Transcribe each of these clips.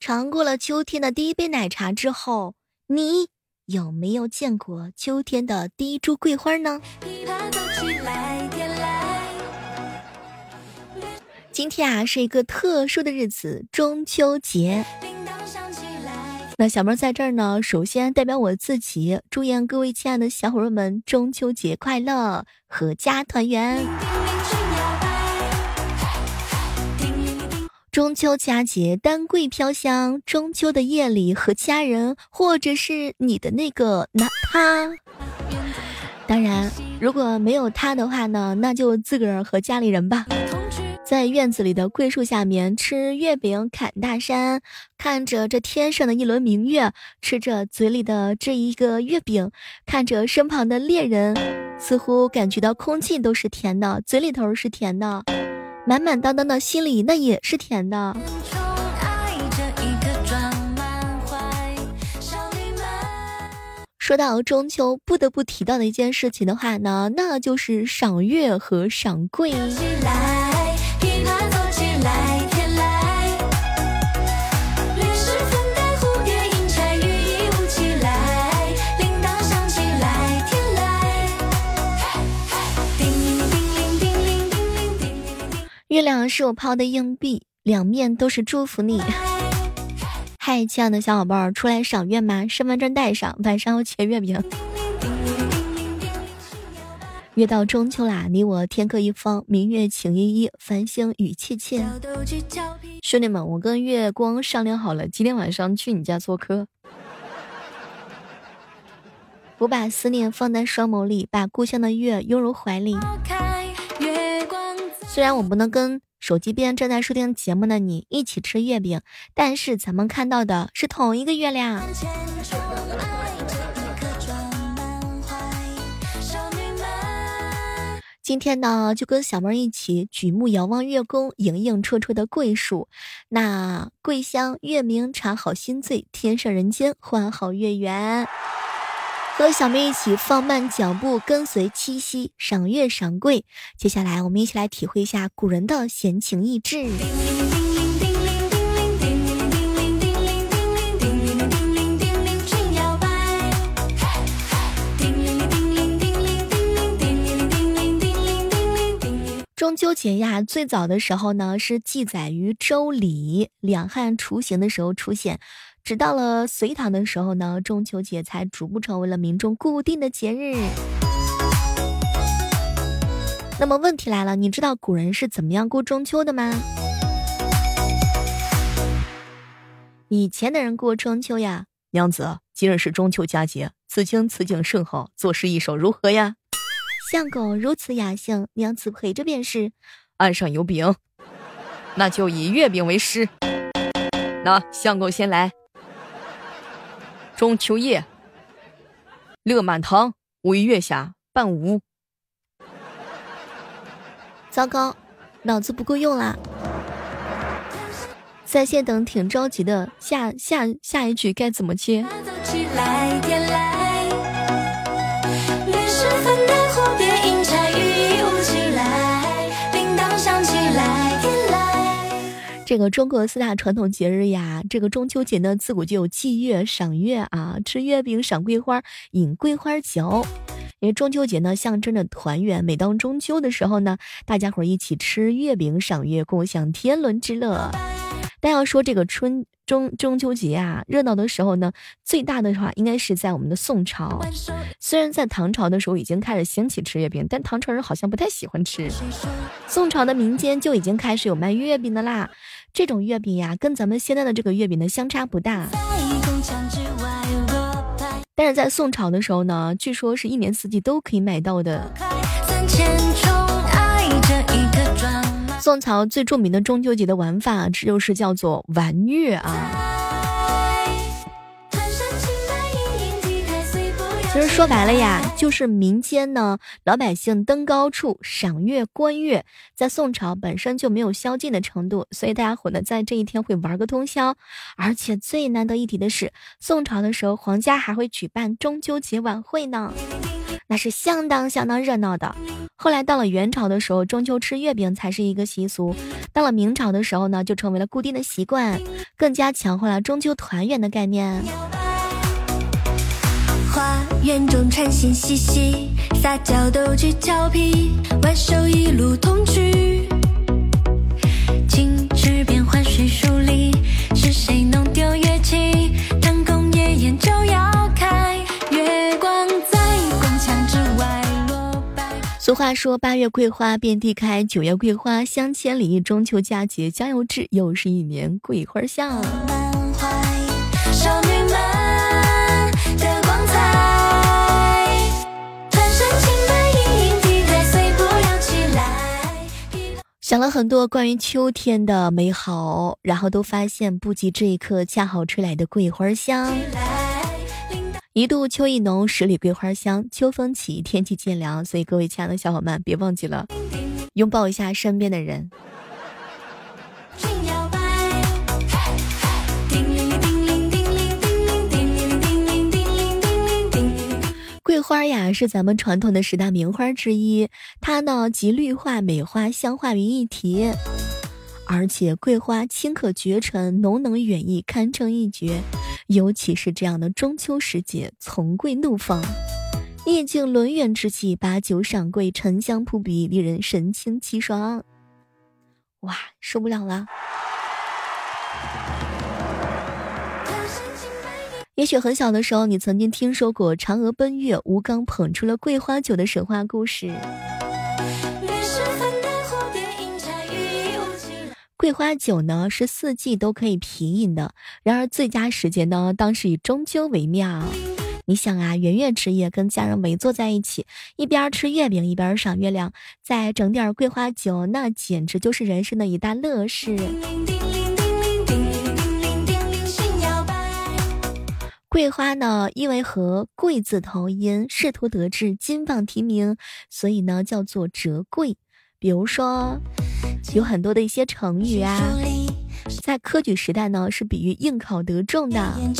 尝过了秋天的第一杯奶茶之后，你有没有见过秋天的第一株桂花呢？今天啊是一个特殊的日子，中秋节。那小妹在这儿呢，首先代表我自己，祝愿各位亲爱的小伙伴们中秋节快乐，阖家团圆。中秋佳节，丹桂飘香。中秋的夜里，和家人，或者是你的那个男他。当然，如果没有他的话呢，那就自个儿和家里人吧。在院子里的桂树下面吃月饼，侃大山，看着这天上的一轮明月，吃着嘴里的这一个月饼，看着身旁的恋人，似乎感觉到空气都是甜的，嘴里头是甜的。满满当当的心里那也是甜的。说到中秋，不得不提到的一件事情的话呢，那就是赏月和赏桂。月亮是我抛的硬币，两面都是祝福你。嗨，亲爱的小伙伴儿，出来赏月吗？身份证带上，晚上要切月饼。月到中秋啦，你我天各一方，明月情依依，繁星雨切切。兄弟们，我跟月光商量好了，今天晚上去你家做客。我把思念放在双眸里，把故乡的月拥入怀里。虽然我不能跟手机边正在收听节目的你一起吃月饼，但是咱们看到的是同一个月亮。今天呢，就跟小妹一起举目遥望月宫，盈盈绰绰的桂树，那桂香月明茶好心醉，天上人间欢好月圆。和小妹一起放慢脚步，跟随七夕赏月赏桂。接下来，我们一起来体会一下古人的闲情逸致。中秋节呀，最早的时候呢，是记载于《周礼》，两汉雏形的时候出现。直到了隋唐的时候呢，中秋节才逐步成为了民众固定的节日。那么问题来了，你知道古人是怎么样过中秋的吗？以前的人过中秋呀，娘子，今日是中秋佳节，此情此景甚好，作诗一首如何呀？相公如此雅兴，娘子陪着便是。案上有饼，那就以月饼为诗。那相公先来。中秋夜，乐满堂，为月下伴舞。糟糕，脑子不够用啦！在线等挺着急的，下下下一句该怎么接？这个中国四大传统节日呀，这个中秋节呢，自古就有祭月、赏月啊，吃月饼、赏桂花、饮桂花酒。因为中秋节呢，象征着团圆。每当中秋的时候呢，大家伙一起吃月饼、赏月，共享天伦之乐。但要说这个春中中秋节啊，热闹的时候呢，最大的话应该是在我们的宋朝。虽然在唐朝的时候已经开始兴起吃月饼，但唐朝人好像不太喜欢吃。宋朝的民间就已经开始有卖月饼的啦。这种月饼呀，跟咱们现在的这个月饼呢相差不大。但是在宋朝的时候呢，据说是一年四季都可以买到的。宋朝最著名的中秋节的玩法，这就是叫做玩月啊。说白了呀，就是民间呢老百姓登高处赏月观月，在宋朝本身就没有宵禁的程度，所以大家伙呢在这一天会玩个通宵。而且最难得一提的是，宋朝的时候皇家还会举办中秋节晚会呢，那是相当相当热闹的。后来到了元朝的时候，中秋吃月饼才是一个习俗。到了明朝的时候呢，就成为了固定的习惯，更加强化了中秋团圆的概念。花园中蝉声嬉戏，撒娇逗趣俏皮，挽手一路同去。青池边换水梳理，是谁弄丢乐器？腾空夜宴就要开，月光在宫墙之外落白。俗话说：“八月桂花遍地开，九月桂花香千里。”中秋佳节将又至，又是一年桂花香。想了很多关于秋天的美好，然后都发现不及这一刻恰好吹来的桂花香。一度秋意浓，十里桂花香。秋风起，天气渐凉，所以各位亲爱的小伙伴，别忘记了拥抱一下身边的人。花呀，是咱们传统的十大名花之一。它呢集绿化、美化、香化于一体，而且桂花清可绝尘，浓能远逸，堪称一绝。尤其是这样的中秋时节，从桂怒放，意境轮圆之际，把酒赏桂，沉香扑鼻，令人神清气爽。哇，受不了了！也许很小的时候，你曾经听说过嫦娥奔月，吴刚捧出了桂花酒的神话故事。桂花酒呢是四季都可以品饮的，然而最佳时节呢，当是以中秋为妙。你想啊，圆月之夜，跟家人围坐在一起，一边吃月饼，一边赏月亮，再整点桂花酒，那简直就是人生的一大乐事。桂花呢，因为和“贵”字同音，仕途得志，金榜题名，所以呢叫做折桂。比如说，有很多的一些成语啊，在科举时代呢是比喻应考得中的。浓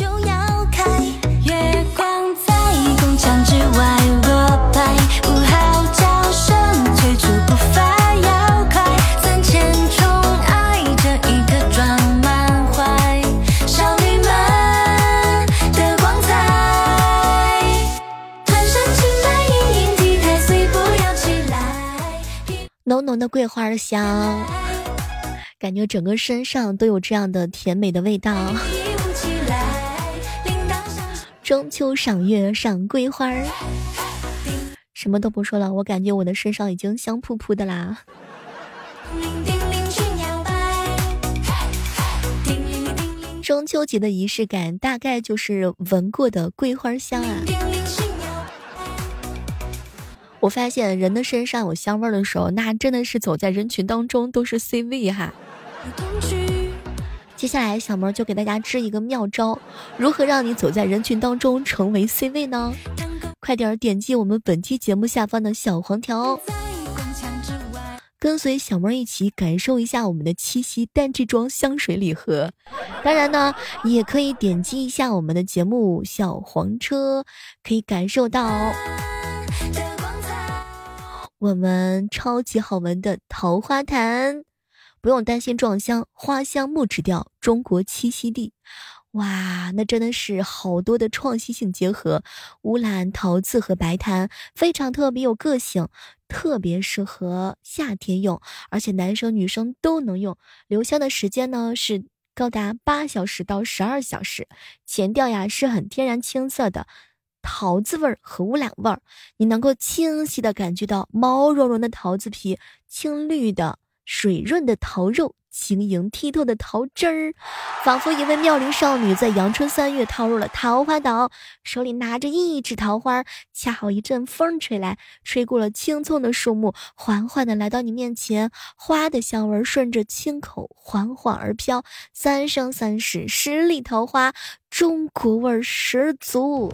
浓的桂花香，感觉整个身上都有这样的甜美的味道。中秋赏月赏桂花，什么都不说了，我感觉我的身上已经香扑扑的啦。中秋节的仪式感，大概就是闻过的桂花香啊。我发现人的身上有香味儿的时候，那真的是走在人群当中都是 C 位哈。接下来小萌就给大家支一个妙招，如何让你走在人群当中成为 C 位呢？快点点击我们本期节目下方的小黄条，跟随小猫一起感受一下我们的七夕单支装香水礼盒。当然呢，也可以点击一下我们的节目小黄车，可以感受到。我们超级好闻的桃花潭，不用担心撞香，花香木质调，中国栖息地。哇，那真的是好多的创新性结合，乌兰桃子和白檀，非常特别有个性，特别适合夏天用，而且男生女生都能用。留香的时间呢是高达八小时到十二小时，前调呀是很天然青色的。桃子味儿和乌兰味儿，你能够清晰的感觉到毛茸茸的桃子皮、青绿的水润的桃肉、晶莹剔透的桃汁儿，仿佛一位妙龄少女在阳春三月踏入了桃花岛，手里拿着一枝桃花，恰好一阵风吹来，吹过了青葱的树木，缓缓的来到你面前，花的香味顺着青口缓缓而飘，三生三世十里桃花，中国味儿十足。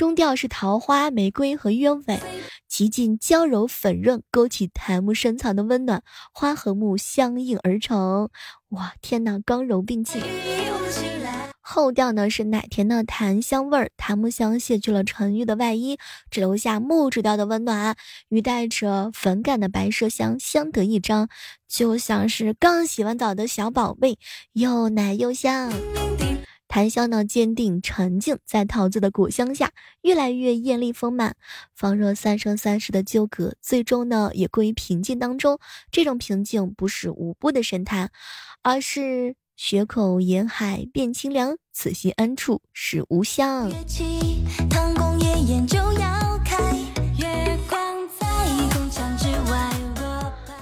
中调是桃花、玫瑰和鸢尾，极尽娇柔粉润，勾起檀木深藏的温暖，花和木相映而成。哇，天哪，刚柔并济，后调呢是奶甜的檀香味儿，檀木香卸去了沉郁的外衣，只留下木质调的温暖，与带着粉感的白麝香相得益彰，就像是刚洗完澡的小宝贝，又奶又香。檀香呢，坚定沉静，在桃子的果香下，越来越艳丽丰满。仿若三生三世的纠葛，最终呢，也归于平静当中。这种平静不是无波的神坛，而是雪口沿海变清凉，此心安处是吾乡。月起，唐宫夜宴就要。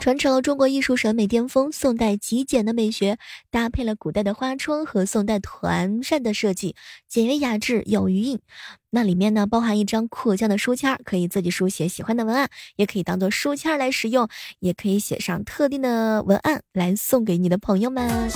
传承了中国艺术审美巅峰，宋代极简的美学，搭配了古代的花窗和宋代团扇的设计，简约雅致，有余韵。那里面呢，包含一张扩疆的书签，可以自己书写喜欢的文案，也可以当做书签来使用，也可以写上特定的文案来送给你的朋友们。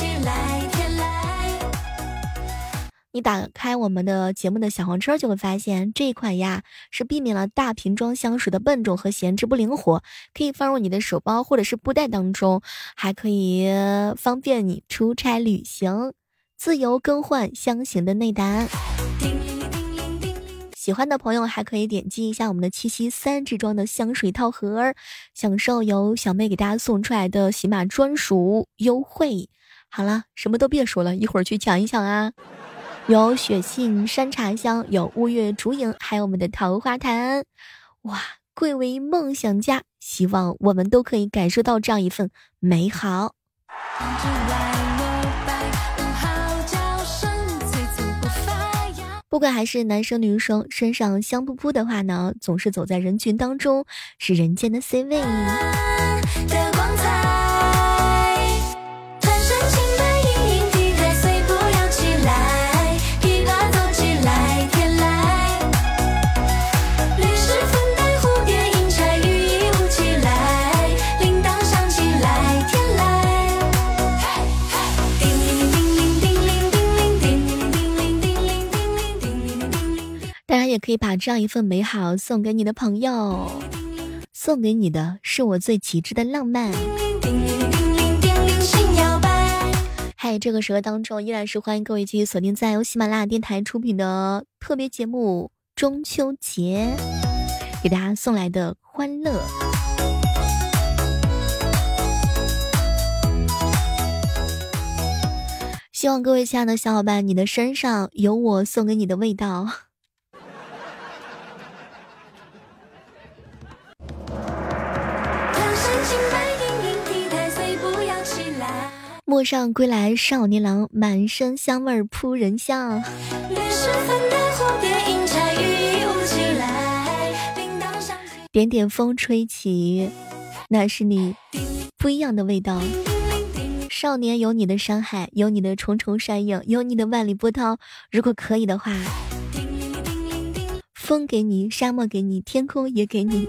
你打开我们的节目的小黄车，就会发现这一款呀是避免了大瓶装香水的笨重和闲置不灵活，可以放入你的手包或者是布袋当中，还可以方便你出差旅行，自由更换香型的内胆。喜欢的朋友还可以点击一下我们的七夕三支装的香水套盒，享受由小妹给大家送出来的喜马专属优惠。好了，什么都别说了，一会儿去抢一抢啊！有雪杏山茶香，有乌月竹影，还有我们的桃花潭，哇！贵为梦想家，希望我们都可以感受到这样一份美好。不管还是男生女生，身上香扑扑的话呢，总是走在人群当中，是人间的 C 位。可以把这样一份美好送给你的朋友，送给你的是我最极致的浪漫。嗨，这个时刻当中依然是欢迎各位继续锁定在由喜马拉雅电台出品的特别节目中秋节，给大家送来的欢乐。希望各位亲爱的小伙伴，你的身上有我送给你的味道。陌上归来少年郎，满身香味扑人香。点点风吹起，那是你不一样的味道。少年有你的山海，有你的重重山影，有你的万里波涛。如果可以的话，风给你，沙漠给你，天空也给你。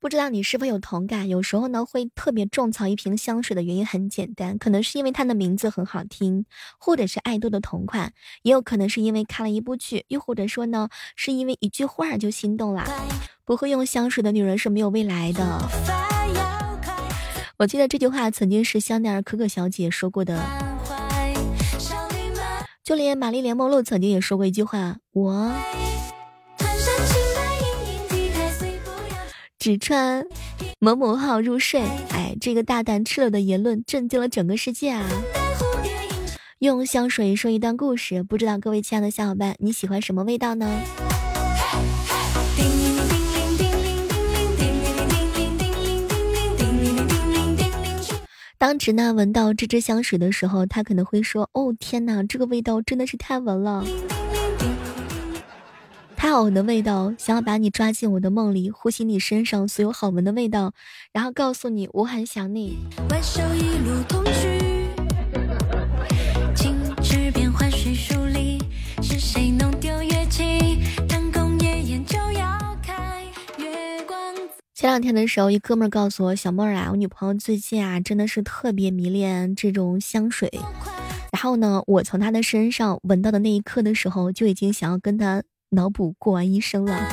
不知道你是否有同感？有时候呢，会特别种草一瓶香水的原因很简单，可能是因为它的名字很好听，或者是爱豆的同款，也有可能是因为看了一部剧，又或者说呢，是因为一句话就心动了。不会用香水的女人是没有未来的。我记得这句话曾经是香奈儿可可小姐说过的。就连玛丽莲梦露曾经也说过一句话：“我只穿某某号入睡。”哎，这个大胆赤裸的言论震惊了整个世界啊！用香水说一段故事，不知道各位亲爱的小伙伴，你喜欢什么味道呢？当直男闻到这支香水的时候，他可能会说：“哦天哪，这个味道真的是太闻了，太好闻的味道！想要把你抓进我的梦里，呼吸你身上所有好闻的味道，然后告诉你我很想你。”前两天的时候，一哥们儿告诉我：“小妹儿啊，我女朋友最近啊，真的是特别迷恋这种香水。然后呢，我从她的身上闻到的那一刻的时候，就已经想要跟她脑补过完一生了。”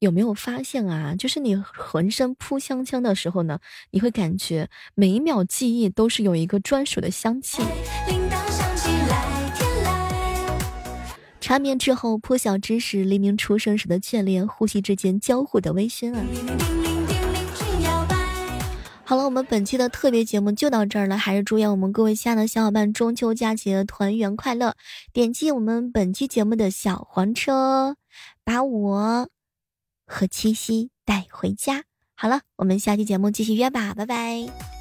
有没有发现啊？就是你浑身扑香香的时候呢，你会感觉每一秒记忆都是有一个专属的香气。缠绵之后，破晓之时，黎明出生时的眷恋，呼吸之间交互的微醺啊！好了，我们本期的特别节目就到这儿了，还是祝愿我们各位亲爱的小伙伴中秋佳节团圆快乐！点击我们本期节目的小黄车，把我和七夕带回家。好了，我们下期节目继续约吧，拜拜。